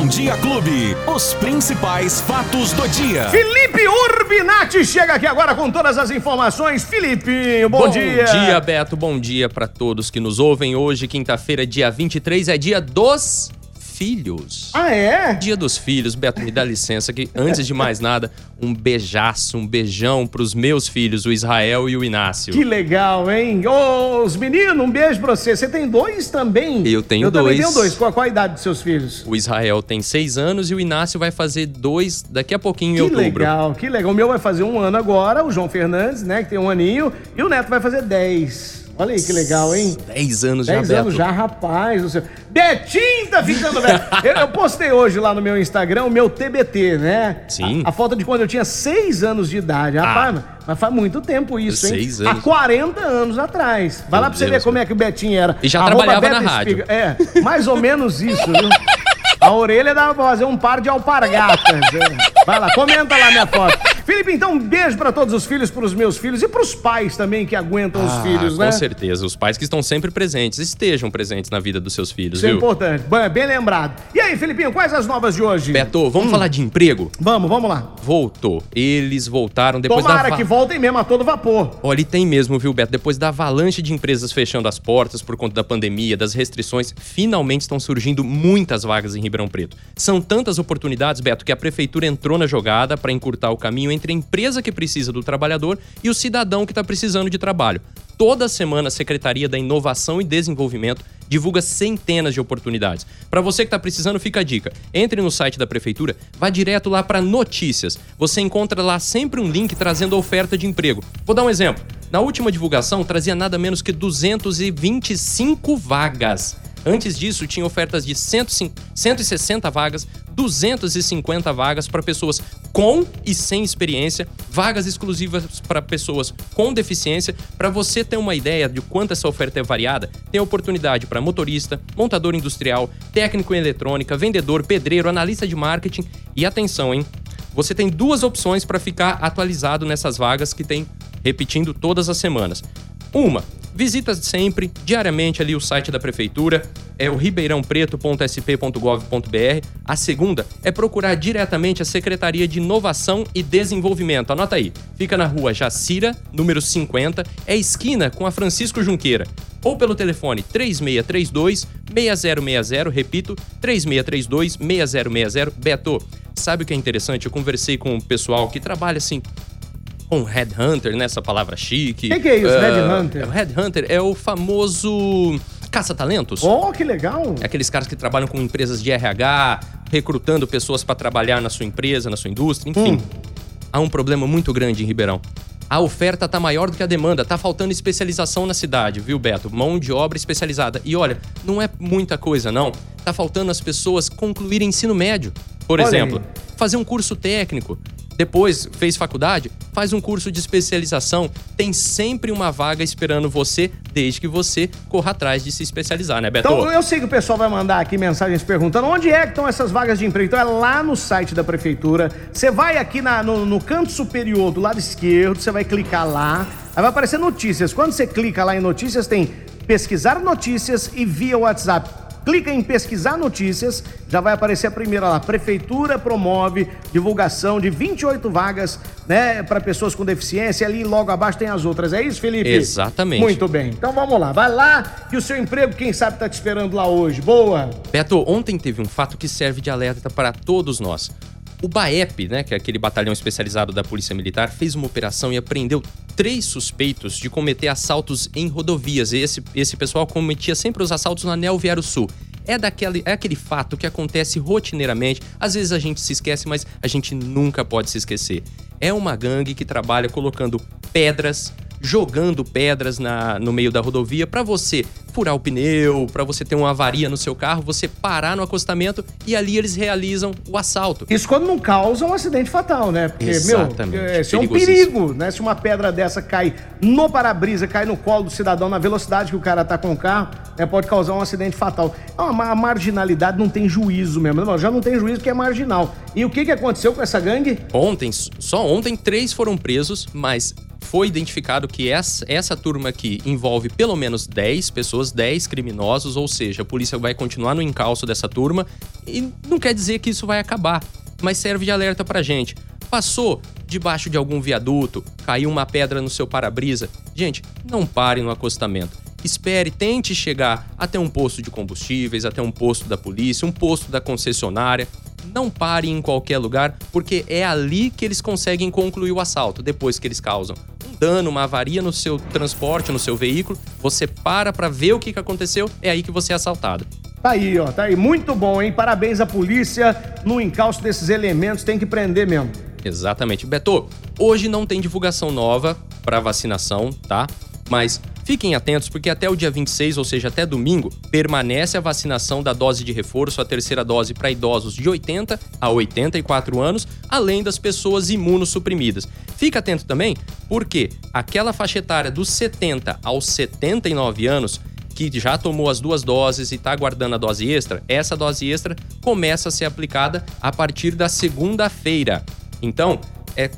Bom Dia Clube. Os principais fatos do dia. Felipe Urbinati chega aqui agora com todas as informações. Felipe, bom, Bom dia. dia, Beto. Bom dia para todos que nos ouvem. Hoje, quinta-feira, dia 23, é dia dos filhos. Ah, é? Dia dos filhos, Beto, me dá licença que antes de mais nada, um beijaço, um beijão pros meus filhos, o Israel e o Inácio. Que legal, hein? Ô, os meninos, um beijo pra você. Você tem dois também? Eu tenho Eu também dois. tenho dois. Qual, qual a idade dos seus filhos? O Israel tem seis anos e o Inácio vai fazer dois daqui a pouquinho em Que outubro. legal, que legal. O meu vai fazer um ano agora, o João Fernandes, né, que tem um aninho, e o Neto vai fazer dez. Olha aí que legal, hein? Dez anos já, Dez Beto. anos já, rapaz. do céu. Betinho tá ficando velho. eu, eu postei hoje lá no meu Instagram o meu TBT, né? Sim. A, a foto de quando eu tinha seis anos de idade. Rapaz, mas faz muito tempo isso, hein? Ah. Seis anos. Há 40 anos atrás. Vai Meu lá pra você Deus, ver como é que o Betinho era. E já Arroba trabalhava Beto na rádio. Espiga. É, mais ou menos isso, viu? A orelha dava pra fazer um par de alpargatas. é. Vai lá, comenta lá minha foto. Felipe, então um beijo pra todos os filhos, pros meus filhos e pros pais também que aguentam os Ah, filhos, com né? certeza. Os pais que estão sempre presentes, estejam presentes na vida dos seus filhos, Isso é viu? importante. Bem, lembrado. E aí, Felipinho, quais as novas de hoje? Beto, vamos falar de emprego? Vamos, vamos lá. Voltou. Eles voltaram depois Tomara da... va- que voltem mesmo a todo vapor. Olha, e tem mesmo, viu, Beto? Depois da avalanche de empresas fechando as portas por conta da pandemia, das restrições, finalmente estão surgindo muitas vagas em Ribeirão Preto. São tantas oportunidades, Beto, que a prefeitura entrou na jogada para encurtar o caminho entre a empresa que precisa do trabalhador e o cidadão que está precisando de trabalho. Toda semana a Secretaria da Inovação e Desenvolvimento divulga centenas de oportunidades. Para você que está precisando, fica a dica. Entre no site da prefeitura, vá direto lá para notícias. Você encontra lá sempre um link trazendo oferta de emprego. Vou dar um exemplo. Na última divulgação trazia nada menos que 225 vagas. Antes disso, tinha ofertas de 105 160 vagas, 250 vagas para pessoas com e sem experiência, vagas exclusivas para pessoas com deficiência. Para você ter uma ideia de quanto essa oferta é variada, tem oportunidade para motorista, montador industrial, técnico em eletrônica, vendedor, pedreiro, analista de marketing. E atenção, hein? Você tem duas opções para ficar atualizado nessas vagas que tem repetindo todas as semanas. Uma, visita sempre, diariamente ali o site da prefeitura, é o ribeirãopreto.sp.gov.br. A segunda é procurar diretamente a Secretaria de Inovação e Desenvolvimento. Anota aí, fica na rua Jacira, número 50, é esquina com a Francisco Junqueira. Ou pelo telefone 3632 6060, repito, 3632 6060. Beto, sabe o que é interessante? Eu conversei com o pessoal que trabalha assim um headhunter, né? Essa palavra chique. Que que é isso, Ah, headhunter? O headhunter é o famoso caça-talentos. Oh, que legal. É aqueles caras que trabalham com empresas de RH, recrutando pessoas para trabalhar na sua empresa, na sua indústria, enfim. Hum. Há um problema muito grande em Ribeirão. A oferta tá maior do que a demanda, tá faltando especialização na cidade, viu, Beto? Mão de obra especializada. E olha, não é muita coisa, não. Tá faltando as pessoas concluírem ensino médio. Por Olha exemplo, aí. fazer um curso técnico. Depois fez faculdade, faz um curso de especialização. Tem sempre uma vaga esperando você, desde que você corra atrás de se especializar, né, Beto? Então, eu sei que o pessoal vai mandar aqui mensagens perguntando onde é que estão essas vagas de emprego. Então, é lá no site da prefeitura. Você vai aqui na- no, no canto superior do lado esquerdo, você vai clicar lá. Aí vai aparecer notícias. Quando você clica lá em notícias, tem pesquisar notícias e via WhatsApp. Clica em pesquisar notícias, já vai aparecer a primeira lá. Prefeitura promove divulgação de 28 vagas, né, para pessoas com deficiência. Ali logo abaixo tem as outras. É isso, Felipe? Exatamente. Muito bem. Então vamos lá. Vai lá que o seu emprego, quem sabe, tá te esperando lá hoje. Boa. Beto, ontem teve um fato que serve de alerta para todos nós. O BAEP, né, que é aquele batalhão especializado da Polícia Militar, fez uma operação e apreendeu três suspeitos de cometer assaltos em rodovias. E esse, esse pessoal cometia sempre os assaltos no Anel Viário Sul. É, daquele, é aquele fato que acontece rotineiramente. Às vezes a gente se esquece, mas a gente nunca pode se esquecer. É uma gangue que trabalha colocando pedras, jogando pedras na, no meio da rodovia para você furar o pneu, para você ter uma avaria no seu carro, você parar no acostamento e ali eles realizam o assalto. Isso quando não causa um acidente fatal, né? Porque, Exatamente. meu, é, isso é um perigo, né? Se uma pedra dessa cai no para-brisa, cai no colo do cidadão na velocidade que o cara tá com o carro, né, pode causar um acidente fatal. É uma, a marginalidade não tem juízo mesmo. Não, já não tem juízo porque é marginal. E o que, que aconteceu com essa gangue? Ontem, só ontem, três foram presos, mas foi identificado que essa, essa turma aqui envolve pelo menos 10 pessoas, 10 criminosos, ou seja, a polícia vai continuar no encalço dessa turma e não quer dizer que isso vai acabar, mas serve de alerta pra gente. Passou debaixo de algum viaduto, caiu uma pedra no seu para-brisa. Gente, não pare no acostamento. Espere, tente chegar até um posto de combustíveis, até um posto da polícia, um posto da concessionária. Não pare em qualquer lugar, porque é ali que eles conseguem concluir o assalto, depois que eles causam um dano, uma avaria no seu transporte, no seu veículo. Você para para ver o que aconteceu, é aí que você é assaltado. Tá aí, ó, tá aí. Muito bom, hein? Parabéns à polícia no encalço desses elementos, tem que prender mesmo. Exatamente. Beto, hoje não tem divulgação nova para vacinação, tá? Mas fiquem atentos porque até o dia 26, ou seja, até domingo, permanece a vacinação da dose de reforço, a terceira dose para idosos de 80 a 84 anos, além das pessoas imunossuprimidas. Fica atento também, porque aquela faixa etária dos 70 aos 79 anos que já tomou as duas doses e está aguardando a dose extra, essa dose extra começa a ser aplicada a partir da segunda-feira. Então, é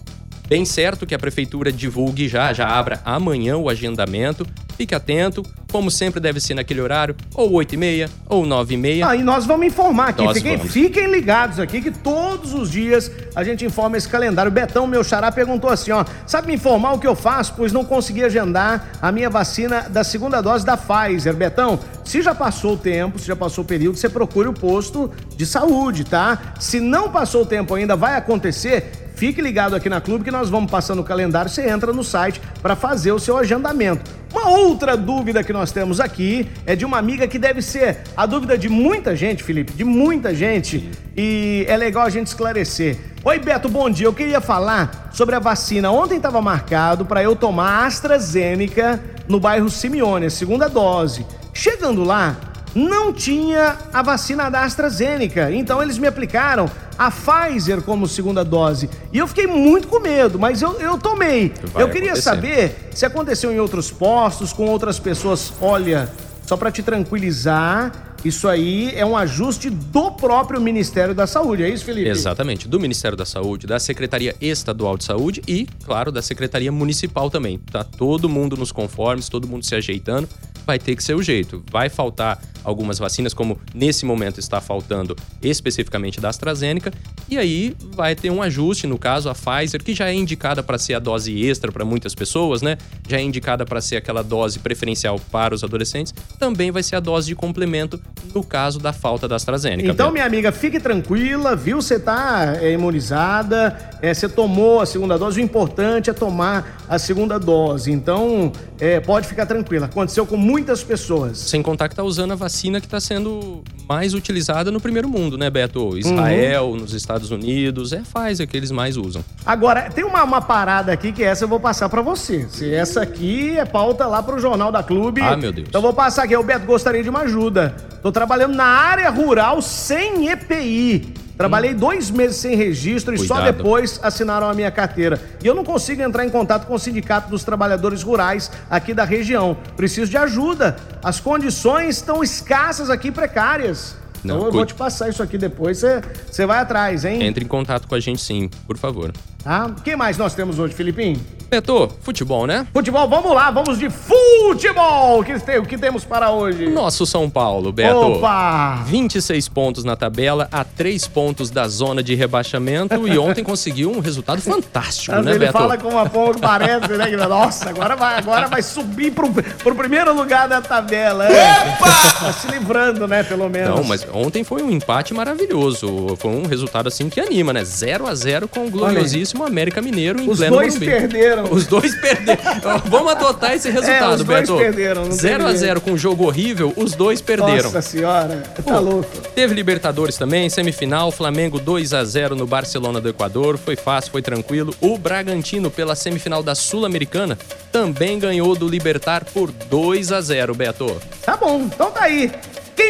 bem certo que a prefeitura divulgue já, já abra amanhã o agendamento. Fique atento, como sempre deve ser naquele horário, ou 8 e meia, ou 9 e meia. Ah, e nós vamos informar aqui, fiquem, fiquem, ligados aqui que todos os dias a gente informa esse calendário. O Betão, meu xará, perguntou assim, ó, sabe me informar o que eu faço, pois não consegui agendar a minha vacina da segunda dose da Pfizer. Betão, se já passou o tempo, se já passou o período, você procure o posto de saúde, tá? Se não passou o tempo ainda, vai acontecer, Fique ligado aqui na Clube que nós vamos passando o calendário, você entra no site para fazer o seu agendamento. Uma outra dúvida que nós temos aqui é de uma amiga que deve ser a dúvida de muita gente, Felipe, de muita gente, e é legal a gente esclarecer. Oi, Beto, bom dia. Eu queria falar sobre a vacina. Ontem estava marcado para eu tomar AstraZeneca no bairro Simeone, segunda dose. Chegando lá, não tinha a vacina da AstraZeneca. Então eles me aplicaram a Pfizer como segunda dose. E eu fiquei muito com medo, mas eu, eu tomei. Vai eu queria acontecer. saber se aconteceu em outros postos, com outras pessoas. Olha, só para te tranquilizar, isso aí é um ajuste do próprio Ministério da Saúde, é isso, Felipe? Exatamente, do Ministério da Saúde, da Secretaria Estadual de Saúde e, claro, da Secretaria Municipal também. Tá todo mundo nos conformes, todo mundo se ajeitando vai ter que ser o jeito. Vai faltar algumas vacinas, como nesse momento está faltando especificamente da AstraZeneca, e aí vai ter um ajuste, no caso a Pfizer, que já é indicada para ser a dose extra para muitas pessoas, né? Já é indicada para ser aquela dose preferencial para os adolescentes, também vai ser a dose de complemento no caso da falta da AstraZeneca. Então, minha amiga, fique tranquila, viu? Você está é, imunizada, é, você tomou a segunda dose, o importante é tomar a segunda dose. Então, é, pode ficar tranquila. Aconteceu com muitas pessoas. Sem contar que tá usando a vacina que está sendo mais utilizada no primeiro mundo, né, Beto? Israel, uhum. nos Estados Unidos, é Pfizer que eles mais usam. Agora, tem uma, uma parada aqui que essa eu vou passar para você. Se essa aqui é pauta lá pro Jornal da Clube. Ah, meu Deus. Então eu vou passar aqui. O Beto gostaria de uma ajuda. Tô trabalhando na área rural sem EPI. Trabalhei dois meses sem registro e Cuidado. só depois assinaram a minha carteira. E eu não consigo entrar em contato com o Sindicato dos Trabalhadores Rurais aqui da região. Preciso de ajuda. As condições estão escassas aqui, precárias. Não, então eu vou te passar isso aqui depois, você vai atrás, hein? Entre em contato com a gente sim, por favor. Ah, quem mais nós temos hoje, Filipinho? Beto, futebol, né? Futebol, vamos lá, vamos de futebol! O que, o que temos para hoje? Nosso São Paulo, Beto. Opa! 26 pontos na tabela, a 3 pontos da zona de rebaixamento e ontem conseguiu um resultado fantástico, Mas né, ele Beto? Ele fala com uma pouco parece, né? Nossa, agora vai, agora vai subir pro, pro primeiro lugar da tabela. É. Tá se livrando, né, pelo menos. Não, mas ontem foi um empate maravilhoso. Foi um resultado assim que anima, né? 0 a 0 com o gloriosíssimo América Mineiro em Os pleno dois perderam perderam. Os dois perderam. Vamos adotar esse resultado, é, os dois Beto. perderam. 0x0 com um jogo horrível, os dois perderam. Nossa senhora, tá Pô, louco. Teve Libertadores também, semifinal, Flamengo 2 a 0 no Barcelona do Equador. Foi fácil, foi tranquilo. O Bragantino, pela semifinal da Sul-Americana, também ganhou do Libertar por 2 a 0 Beto. Tá bom, então tá aí.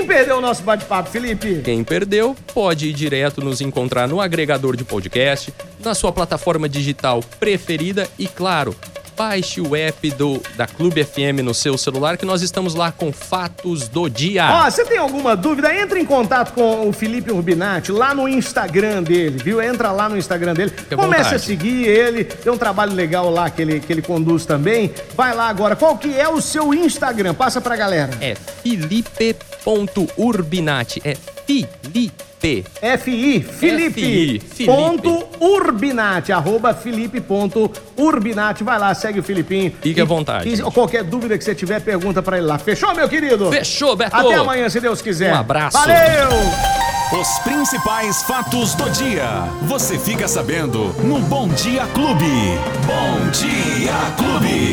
Quem perdeu o nosso bate-papo, Felipe? Quem perdeu pode ir direto nos encontrar no agregador de podcast, na sua plataforma digital preferida e, claro, baixe o app do, da Clube FM no seu celular, que nós estamos lá com fatos do dia. Ó, você tem alguma dúvida? Entre em contato com o Felipe Urbinati lá no Instagram dele, viu? Entra lá no Instagram dele, comece a seguir ele, tem um trabalho legal lá que ele, que ele conduz também. Vai lá agora, qual que é o seu Instagram? Passa pra galera. É felipe.urbinati. É Felipe. FI, Felipe, Felipe. ponto Urbinati, arroba Felipe ponto Urbinati. Vai lá, segue o Filipinho. Fique E- à vontade, E qualquer dúvida que você tiver, pergunta pra ele lá. Fechou, meu querido? Fechou, Beto. Até amanhã, se Deus quiser. Um abraço. Valeu! Os principais fatos do dia. Você fica sabendo no Bom Dia Clube. Bom Dia Clube.